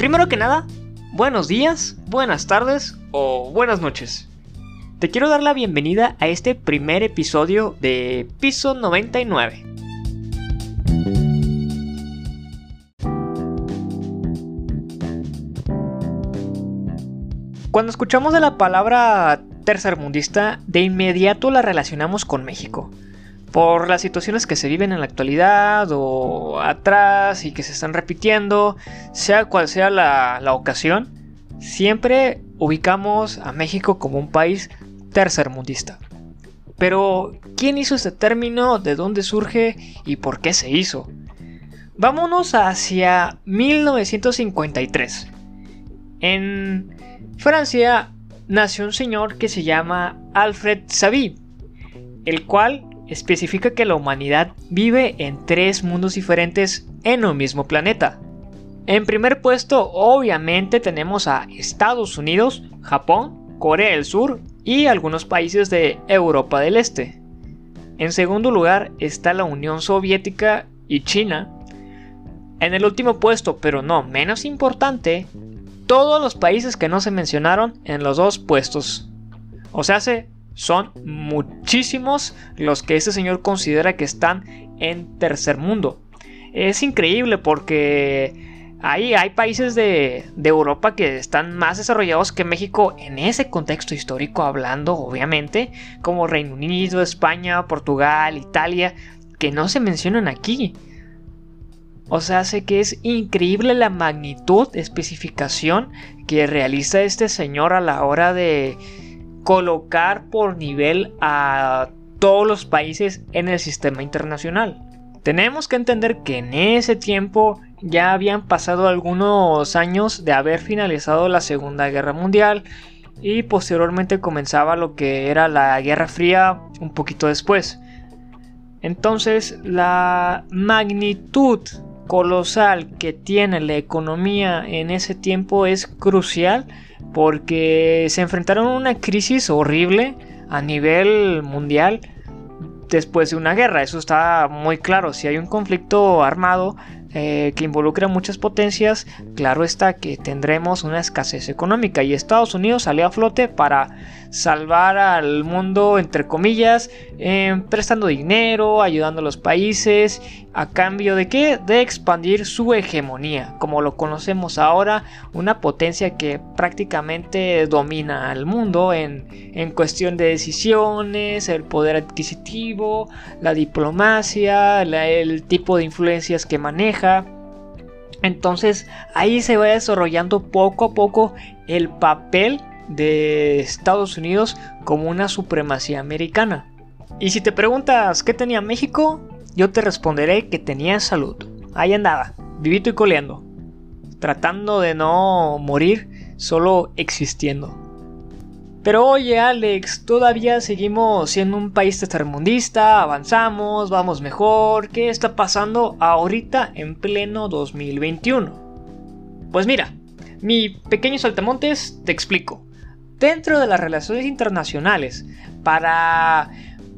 Primero que nada, buenos días, buenas tardes o buenas noches. Te quiero dar la bienvenida a este primer episodio de Piso 99. Cuando escuchamos de la palabra tercermundista, de inmediato la relacionamos con México por las situaciones que se viven en la actualidad o atrás y que se están repitiendo, sea cual sea la, ocasión, siempre ubicamos a México como un país tercermundista. Pero, ¿quién hizo este término? ¿De dónde surge? ¿Y por qué se hizo? Vámonos hacia 1953. En Francia nació un señor que se llama Alfred Savy, el cual especifica que la humanidad vive en tres mundos diferentes en un mismo planeta. En primer puesto, obviamente, tenemos a Estados Unidos, Japón, Corea del Sur y algunos países de Europa del Este. En segundo lugar está la Unión Soviética y China. En el último puesto, pero no menos importante, todos los países que no se mencionaron en los dos puestos. O sea, son muchísimos los que este señor considera que están en tercer mundo. Es increíble porque hay, países de, de, Europa que están más desarrollados que México en ese contexto histórico hablando, obviamente, como Reino Unido, España, Portugal, Italia, que no se mencionan aquí. O sea, sé que es increíble la magnitud, especificación que realiza este señor a la hora de colocar por nivel a todos los países en el sistema internacional. Tenemos que entender que en ese tiempo ya habían pasado algunos años de haber finalizado la Segunda Guerra Mundial y posteriormente comenzaba lo que era la Guerra Fría un poquito después. Entonces la magnitud colosal que tiene la economía en ese tiempo es crucial porque se enfrentaron a una crisis horrible a nivel mundial después de una guerra. Eso está muy claro. Si hay un conflicto armado eh, que involucra muchas potencias, claro está que tendremos una escasez económica. Y Estados Unidos salió a flote para salvar al mundo, entre comillas, eh, prestando dinero, ayudando a los países, a cambio de qué? De expandir su hegemonía, como lo conocemos ahora, una potencia que prácticamente domina al mundo en, en cuestión de decisiones, el poder adquisitivo, la diplomacia, el tipo de influencias que maneja. Entonces ahí se va desarrollando poco a poco el papel de Estados Unidos como una supremacía americana. Y si te preguntas qué tenía México, yo te responderé que tenía salud. Ahí andaba, vivito y coleando, tratando de no morir, solo existiendo. Pero oye Alex, todavía seguimos siendo un país tercermundista, avanzamos, vamos mejor, ¿qué está pasando ahorita en pleno 2021? Pues mira, mi pequeño saltamontes te explico dentro de las relaciones internacionales para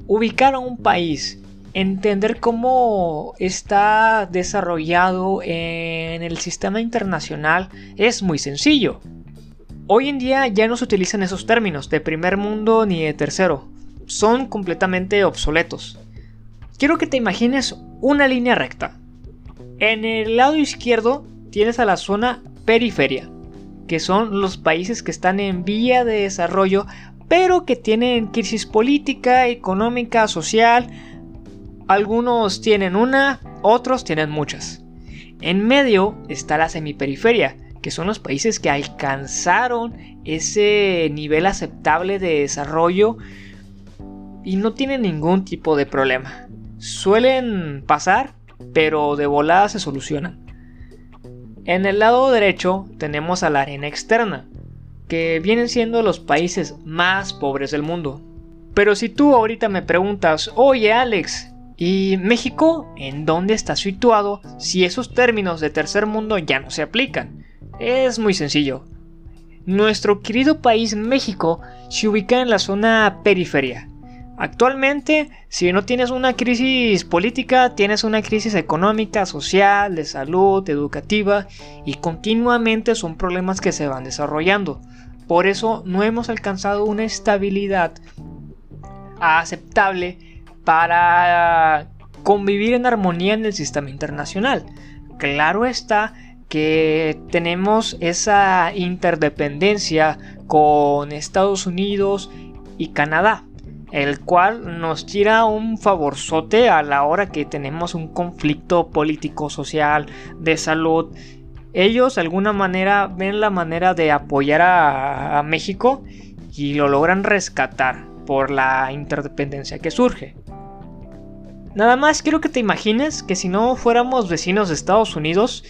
ubicar a un país, entender cómo está desarrollado en el sistema internacional es muy sencillo. Hoy en día ya no se utilizan esos términos de primer mundo ni de tercero, son completamente obsoletos. Quiero que te imagines una línea recta. En el lado izquierdo tienes a la zona periferia, que son los países que están en vía de desarrollo, pero que tienen crisis política, económica, social. Algunos tienen una, otros tienen muchas. En medio está la semiperiferia, que son los países que alcanzaron ese nivel aceptable de desarrollo y no tienen ningún tipo de problema. Suelen pasar, pero de volada se solucionan. En el lado derecho tenemos a la arena externa, que vienen siendo los países más pobres del mundo. Pero si tú ahorita me preguntas, oye Alex, ¿y México en dónde está situado si esos términos de tercer mundo ya no se aplican? Es muy sencillo. Nuestro querido país México se ubica en la zona periferia, Actualmente, si no tienes una crisis política, tienes una crisis económica, social, de salud, educativa y continuamente son problemas que se van desarrollando. Por eso no hemos alcanzado una estabilidad aceptable para convivir en armonía en el sistema internacional. Claro está que tenemos esa interdependencia con Estados Unidos y Canadá, el cual nos tira un favorzote a la hora que tenemos un conflicto político, social, de salud. Ellos de alguna manera ven la manera de apoyar a, a México y lo logran rescatar por la interdependencia que surge. Nada más quiero que te imagines que si no fuéramos vecinos de Estados Unidos,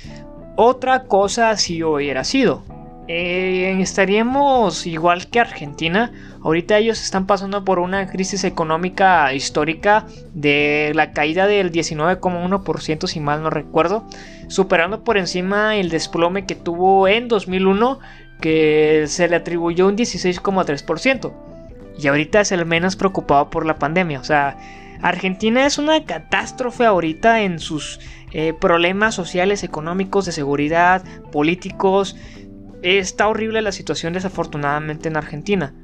otra cosa así hubiera sido. Eh, estaríamos igual que Argentina. Ahorita ellos están pasando por una crisis económica histórica de la caída del 19,1% si mal no recuerdo, superando por encima el desplome que tuvo en 2001 que se le atribuyó un 16,3%. Y ahorita es el menos preocupado por la pandemia. O sea, Argentina es una catástrofe ahorita en sus eh, problemas sociales, económicos, de seguridad, políticos. Está horrible la situación desafortunadamente en Argentina.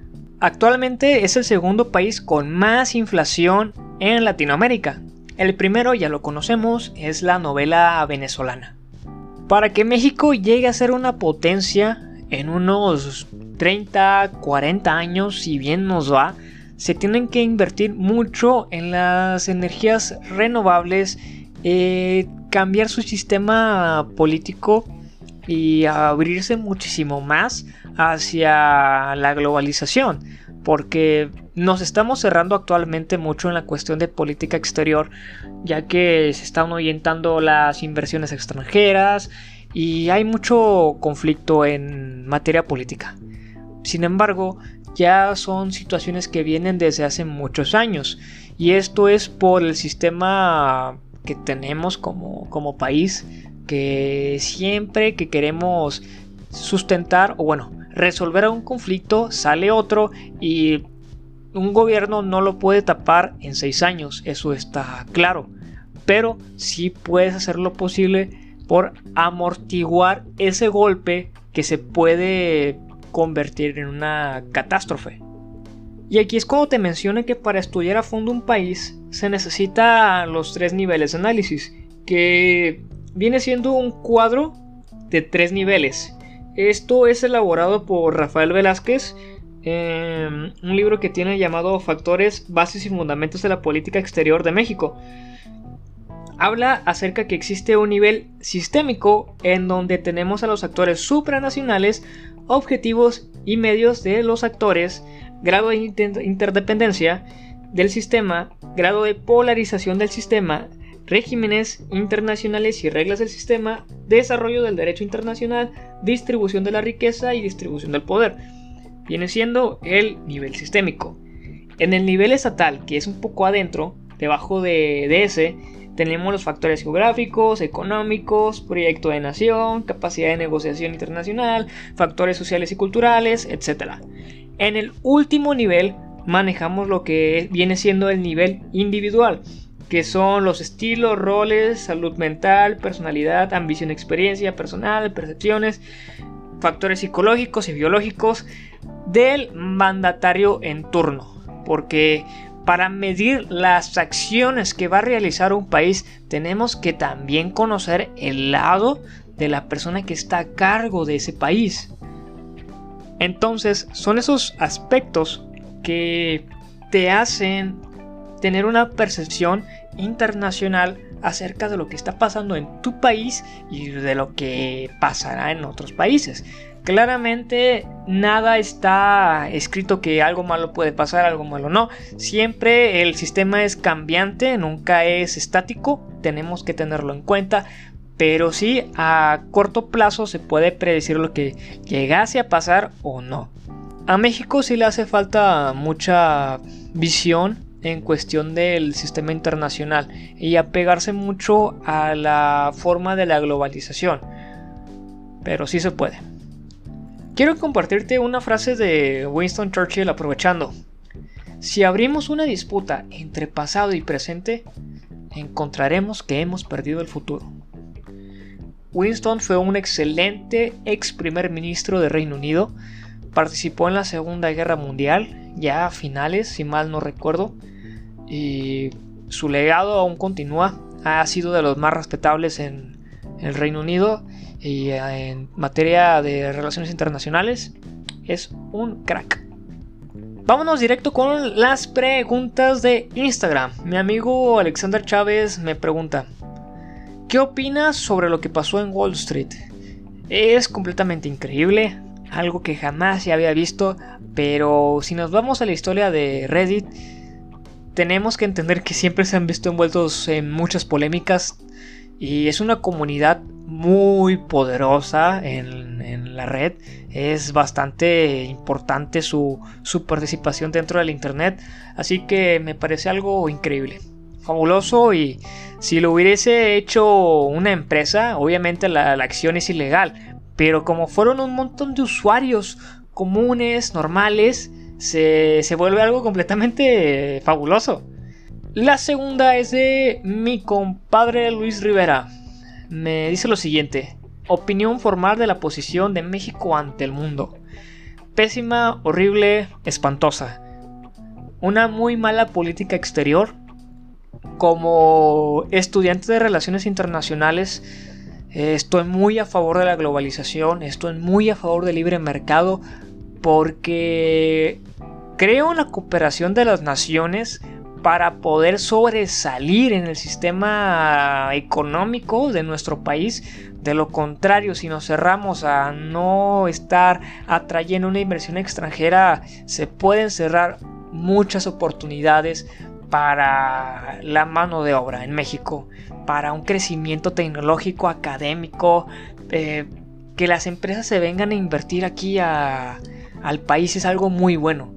Actualmente es el segundo país con más inflación en Latinoamérica. El primero, ya lo conocemos, es la novela venezolana. Para que México llegue a ser una potencia en unos 30, 40 años, si bien nos va, se tienen que invertir mucho en las energías renovables, eh, cambiar su sistema político y abrirse muchísimo más hacia la globalización, porque nos estamos cerrando actualmente mucho en la cuestión de política exterior, ya que se están orientando las inversiones extranjeras y hay mucho conflicto en materia política. Sin embargo, ya son situaciones que vienen desde hace muchos años y esto es por el sistema que tenemos como, como país que siempre que queremos sustentar o bueno resolver un conflicto sale otro y un gobierno no lo puede tapar en seis años eso está claro pero sí puedes hacer lo posible por amortiguar ese golpe que se puede convertir en una catástrofe. Y aquí es cuando te menciono que para estudiar a fondo un país se necesita los tres niveles de análisis, que viene siendo un cuadro de tres niveles. Esto es elaborado por Rafael Velázquez, en un libro que tiene llamado Factores, Bases y Fundamentos de la Política Exterior de México. Habla acerca que existe un nivel sistémico en donde tenemos a los actores supranacionales objetivos y medios de los actores, grado de interdependencia del sistema, grado de polarización del sistema, regímenes internacionales y reglas del sistema, desarrollo del derecho internacional, distribución de la riqueza y distribución del poder. Viene siendo el nivel sistémico. En el nivel estatal, que es un poco adentro, debajo de, de ese, tenemos los factores geográficos, económicos, proyecto de nación, capacidad de negociación internacional, factores sociales y culturales, etc. En el último nivel manejamos lo que viene siendo el nivel individual, que son los estilos, roles, salud mental, personalidad, ambición, experiencia personal, percepciones, factores psicológicos y biológicos del mandatario en turno. Porque para medir las acciones que va a realizar un país, tenemos que también conocer el lado de la persona que está a cargo de ese país. Entonces, son esos aspectos que te hacen tener una percepción internacional acerca de lo que está pasando en tu país y de lo que pasará en otros países. Claramente nada está escrito que algo malo puede pasar, algo malo no. Siempre el sistema es cambiante, nunca es estático, tenemos que tenerlo en cuenta. Pero sí, a corto plazo se puede predecir lo que llegase a pasar o no. A México sí le hace falta mucha visión en cuestión del sistema internacional y apegarse mucho a la forma de la globalización. Pero sí se puede. Quiero compartirte una frase de Winston Churchill aprovechando. Si abrimos una disputa entre pasado y presente, encontraremos que hemos perdido el futuro. Winston fue un excelente ex primer ministro de Reino Unido, participó en la Segunda Guerra Mundial, ya a finales, si mal no recuerdo, y su legado aún continúa, ha sido de los más respetables en el Reino Unido y en materia de relaciones internacionales, es un crack. Vámonos directo con las preguntas de Instagram. Mi amigo Alexander Chávez me pregunta, ¿qué opinas sobre lo que pasó en Wall Street? Es completamente increíble, algo que jamás se había visto, pero si nos vamos a la historia de Reddit, tenemos que entender que siempre se han visto envueltos en muchas polémicas y es una comunidad muy poderosa en, la red. Es bastante importante su, su, participación dentro del Internet. Así que me parece algo increíble. Fabuloso y si lo hubiese hecho una empresa, obviamente la, acción es ilegal. Pero como fueron un montón de usuarios comunes, normales, se, se vuelve algo completamente fabuloso. La segunda es de mi compadre Luis Rivera. Me dice lo siguiente. Opinión formal de la posición de México ante el mundo. Pésima, horrible, espantosa. Una muy mala política exterior. Como estudiante de relaciones internacionales, estoy muy a favor de la globalización, estoy muy a favor del libre mercado, porque creo en la cooperación de las naciones para poder sobresalir en el sistema económico de nuestro país. De lo contrario, si nos cerramos a no estar atrayendo una inversión extranjera, se pueden cerrar muchas oportunidades para la mano de obra en México, para un crecimiento tecnológico, académico, eh, que las empresas se vengan a invertir aquí al país es algo muy bueno.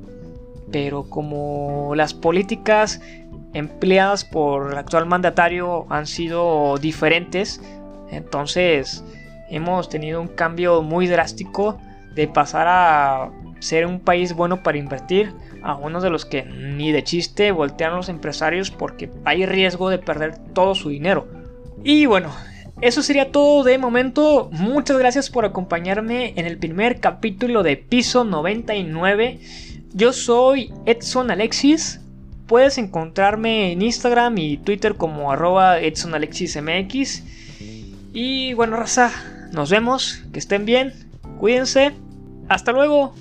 Pero como las políticas empleadas por el actual mandatario han sido diferentes, entonces hemos tenido un cambio muy drástico de pasar a ser un país bueno para invertir a uno de los que ni de chiste voltean los empresarios porque hay riesgo de perder todo su dinero. Y bueno, eso sería todo de momento. Muchas gracias por acompañarme en el primer capítulo de Piso 99. Yo soy Edson Alexis. Puedes encontrarme en Instagram y Twitter como arroba EdsonAlexisMX. Y bueno, raza, nos vemos. Que estén bien. Cuídense. Hasta luego.